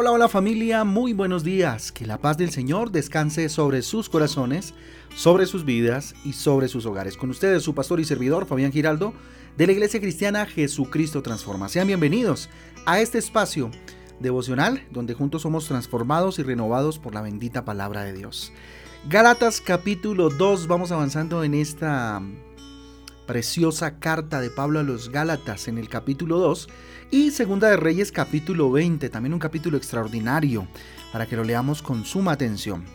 Hola, hola familia, muy buenos días. Que la paz del Señor descanse sobre sus corazones, sobre sus vidas y sobre sus hogares. Con ustedes su pastor y servidor Fabián Giraldo de la Iglesia Cristiana Jesucristo Transforma. Sean bienvenidos a este espacio devocional donde juntos somos transformados y renovados por la bendita palabra de Dios. Gálatas capítulo 2, vamos avanzando en esta preciosa carta de Pablo a los Gálatas en el capítulo 2 y Segunda de Reyes capítulo 20, también un capítulo extraordinario para que lo leamos con suma atención.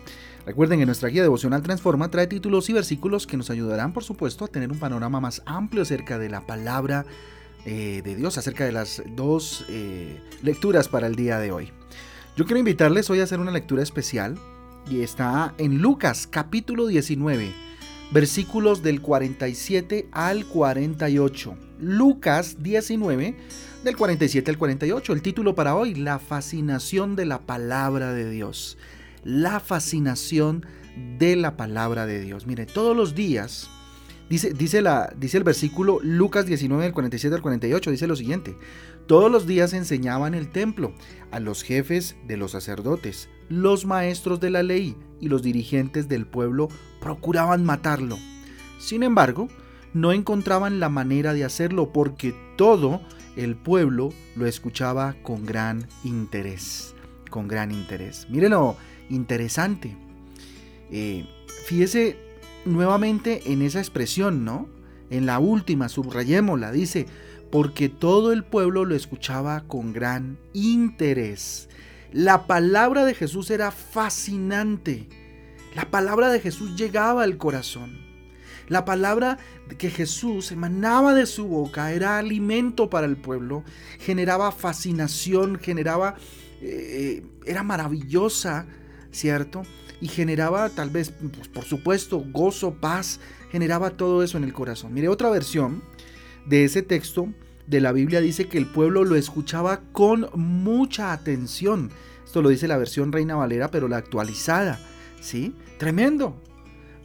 Recuerden que nuestra guía devocional Transforma trae títulos y versículos que nos ayudarán, por supuesto, a tener un panorama más amplio acerca de la palabra eh, de Dios, acerca de las dos eh, lecturas para el día de hoy. Yo quiero invitarles hoy a hacer una lectura especial y está en Lucas capítulo 19, versículos del 47 al 48. Lucas 19, del 47 al 48. El título para hoy, La fascinación de la palabra de Dios la fascinación de la palabra de Dios. Mire, todos los días, dice, dice, la, dice el versículo Lucas 19, del 47 al 48, dice lo siguiente, todos los días enseñaban el templo a los jefes de los sacerdotes, los maestros de la ley y los dirigentes del pueblo procuraban matarlo. Sin embargo, no encontraban la manera de hacerlo porque todo el pueblo lo escuchaba con gran interés, con gran interés. Mírenlo, interesante. Eh, fíjese nuevamente en esa expresión, ¿no? En la última, subrayémosla, dice, porque todo el pueblo lo escuchaba con gran interés. La palabra de Jesús era fascinante. La palabra de Jesús llegaba al corazón. La palabra que Jesús emanaba de su boca era alimento para el pueblo, generaba fascinación, generaba, eh, era maravillosa ¿cierto? Y generaba tal vez, pues, por supuesto, gozo, paz, generaba todo eso en el corazón. Mire, otra versión de ese texto de la Biblia dice que el pueblo lo escuchaba con mucha atención. Esto lo dice la versión Reina Valera, pero la actualizada, ¿sí? Tremendo.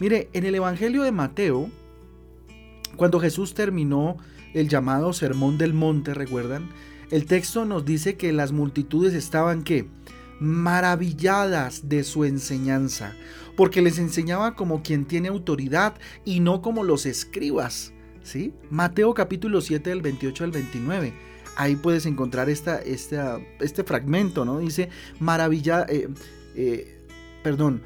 Mire, en el Evangelio de Mateo, cuando Jesús terminó el llamado Sermón del Monte, ¿recuerdan? El texto nos dice que las multitudes estaban, ¿qué? maravilladas de su enseñanza, porque les enseñaba como quien tiene autoridad y no como los escribas. Mateo capítulo 7 del 28 al 29. Ahí puedes encontrar esta, este fragmento, ¿no? Dice, maravilla, eh, eh, perdón,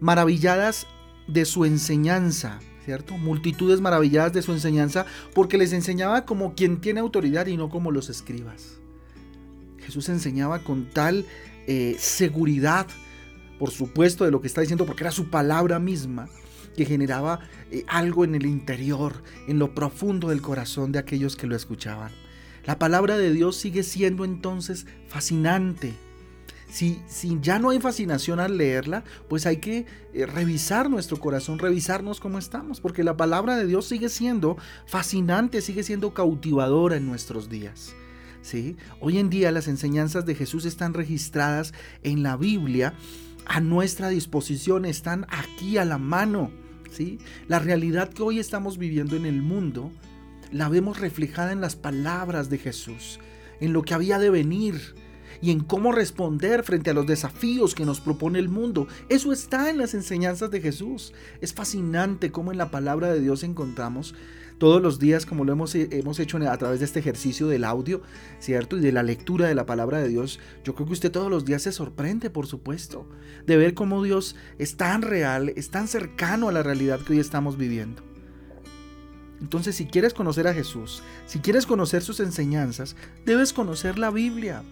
maravilladas de su enseñanza, ¿cierto? Multitudes maravilladas de su enseñanza, porque les enseñaba como quien tiene autoridad y no como los escribas. Jesús enseñaba con tal eh, seguridad, por supuesto, de lo que está diciendo, porque era su palabra misma que generaba eh, algo en el interior, en lo profundo del corazón de aquellos que lo escuchaban. La palabra de Dios sigue siendo entonces fascinante. Si, si ya no hay fascinación al leerla, pues hay que eh, revisar nuestro corazón, revisarnos cómo estamos, porque la palabra de Dios sigue siendo fascinante, sigue siendo cautivadora en nuestros días. Hoy en día las enseñanzas de Jesús están registradas en la Biblia a nuestra disposición, están aquí a la mano. La realidad que hoy estamos viviendo en el mundo la vemos reflejada en las palabras de Jesús, en lo que había de venir y en cómo responder frente a los desafíos que nos propone el mundo. Eso está en las enseñanzas de Jesús. Es fascinante cómo en la palabra de Dios encontramos todos los días, como lo hemos, hemos hecho a través de este ejercicio del audio, ¿cierto? Y de la lectura de la palabra de Dios, yo creo que usted todos los días se sorprende, por supuesto, de ver cómo Dios es tan real, es tan cercano a la realidad que hoy estamos viviendo. Entonces, si quieres conocer a Jesús, si quieres conocer sus enseñanzas, debes conocer la Biblia.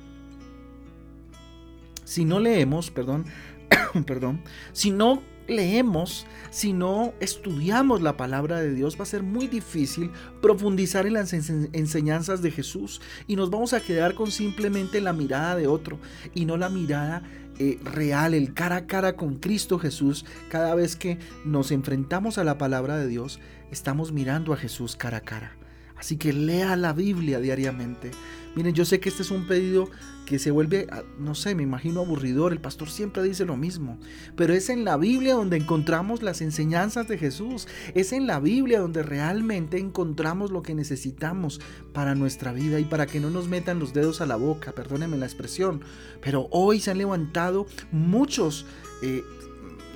Si no leemos, perdón, perdón, si no leemos, si no estudiamos la palabra de Dios, va a ser muy difícil profundizar en las enseñanzas de Jesús y nos vamos a quedar con simplemente la mirada de otro y no la mirada eh, real, el cara a cara con Cristo Jesús. Cada vez que nos enfrentamos a la palabra de Dios, estamos mirando a Jesús cara a cara. Así que lea la Biblia diariamente. Miren, yo sé que este es un pedido que se vuelve, ah, no sé, me imagino aburridor. El pastor siempre dice lo mismo. Pero es en la Biblia donde encontramos las enseñanzas de Jesús. Es en la Biblia donde realmente encontramos lo que necesitamos para nuestra vida y para que no nos metan los dedos a la boca. Perdónenme la expresión. Pero hoy se han levantado muchos eh,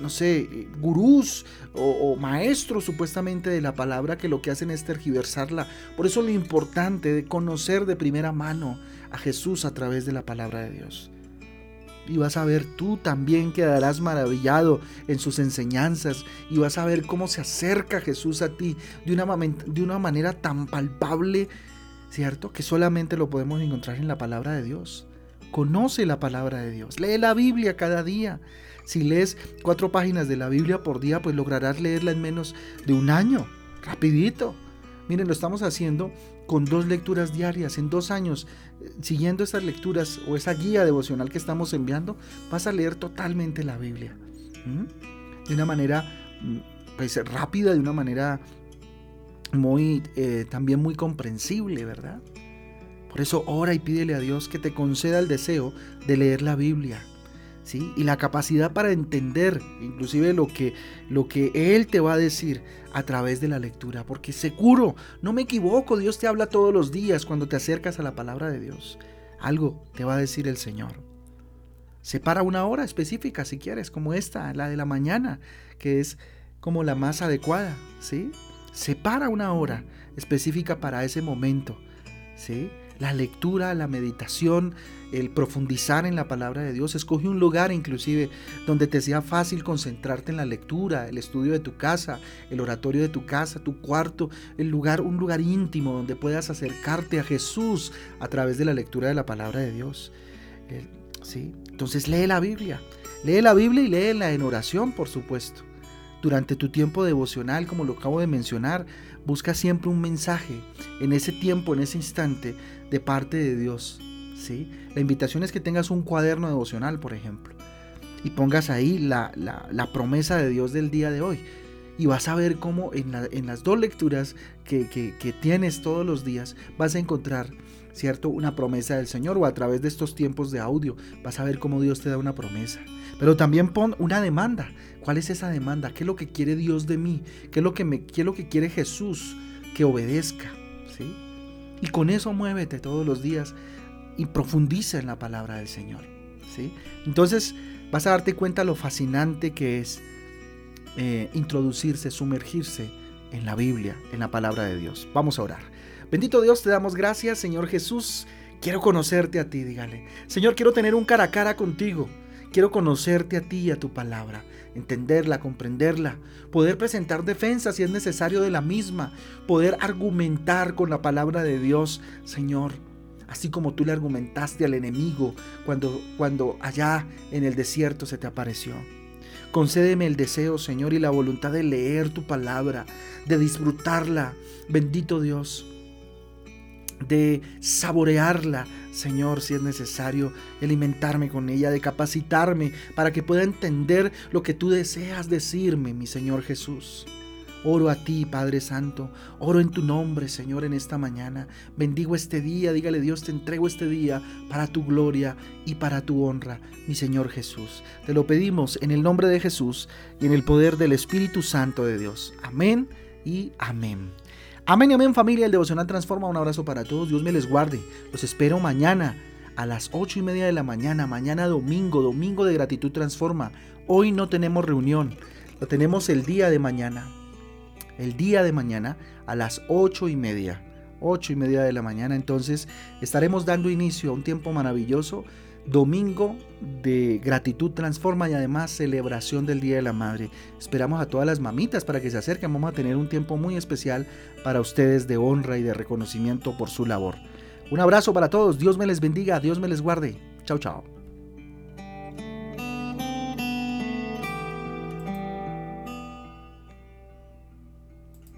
no sé, gurús o, maestros supuestamente de la palabra que lo que hacen es tergiversarla. Por eso lo importante de conocer de primera mano a Jesús a través de la palabra de Dios. Y vas a ver, tú también quedarás maravillado en sus enseñanzas y vas a ver cómo se acerca Jesús a ti de una, de una manera tan palpable, ¿cierto? Que solamente lo podemos encontrar en la palabra de Dios. Conoce la palabra de Dios, lee la Biblia cada día. Si lees cuatro páginas de la Biblia por día, pues lograrás leerla en menos de un año, rapidito. Miren, lo estamos haciendo con dos lecturas diarias. En dos años, eh, siguiendo esas lecturas o esa guía devocional que estamos enviando, vas a leer totalmente la Biblia. De una manera mm, pues, rápida, de una manera muy, eh, también muy comprensible, ¿verdad? Por eso ora y pídele a Dios que te conceda el deseo de leer la Biblia y la capacidad para entender inclusive lo que, lo que Él te va a decir a través de la lectura, porque seguro, no me equivoco, Dios te habla todos los días cuando te acercas a la palabra de Dios. Algo te va a decir el Señor. Separa una hora específica si quieres, como esta, la de la mañana, que es como la más adecuada, ¿sí? Separa una hora específica para ese momento, ¿sí? La lectura, la meditación, el profundizar en la palabra de Dios. Escoge un lugar inclusive donde te sea fácil concentrarte en la lectura, el estudio de tu casa, el oratorio de tu casa, tu cuarto, el lugar, un lugar íntimo donde puedas acercarte a Jesús a través de la lectura de la palabra de Dios. ¿sí? Entonces lee la Biblia. Lee la Biblia y léela en oración, por supuesto. Durante tu tiempo devocional, como lo acabo de mencionar, busca siempre un mensaje en ese tiempo, en ese instante, de parte de Dios. ¿sí? La invitación es que tengas un cuaderno devocional, por ejemplo, y pongas ahí la, promesa de Dios del día de hoy. Y vas a ver cómo en, las dos lecturas que, que tienes todos los días vas a encontrar ¿cierto? Una promesa del Señor o a través de estos tiempos de audio vas a ver cómo Dios te da una promesa. Pero también pon una demanda. ¿Cuál es esa demanda? ¿Qué es lo que quiere Dios de mí? ¿Qué es lo que, me, qué es lo que quiere Jesús? Que obedezca, ¿sí? Y con eso muévete todos los días y profundiza en la palabra del Señor, ¿sí? Entonces vas a darte cuenta lo fascinante que es eh, introducirse, sumergirse en la Biblia, en la palabra de Dios. Vamos a orar. Bendito Dios, te damos gracias, Señor Jesús. Quiero conocerte a ti, dígale. Señor, quiero tener un cara a cara contigo. Quiero conocerte a ti y a tu palabra, entenderla, comprenderla, poder presentar defensa si es necesario de la misma, poder argumentar con la palabra de Dios, Señor, así como tú le argumentaste al enemigo cuando, cuando allá en el desierto se te apareció. Concédeme el deseo, Señor, y la voluntad de leer tu palabra, de disfrutarla, bendito Dios de saborearla, Señor, si es necesario, alimentarme con ella, de capacitarme para que pueda entender lo que tú deseas decirme, mi Señor Jesús. Oro a ti, Padre Santo, oro en tu nombre, Señor, en esta mañana. Bendigo este día, dígale Dios, te entrego este día para tu gloria y para tu honra, mi Señor Jesús. Te lo pedimos en el nombre de Jesús y en el poder del Espíritu Santo de Dios. Amén y amén. Amén y amén familia, el devocional transforma. Un abrazo para todos, Dios me les guarde. Los espero mañana a las ocho y media de la mañana, mañana domingo, domingo de gratitud transforma. Hoy no tenemos reunión, lo tenemos el día de mañana. El día de mañana a las ocho y media. Ocho y media de la mañana. Entonces estaremos dando inicio a un tiempo maravilloso domingo de gratitud transforma y además celebración del Día de la Madre. Esperamos a todas las mamitas para que se acerquen. Vamos a tener un tiempo muy especial para ustedes de honra y de reconocimiento por su labor. Un abrazo para todos. Dios me les bendiga. Dios me les guarde. Chao, chao.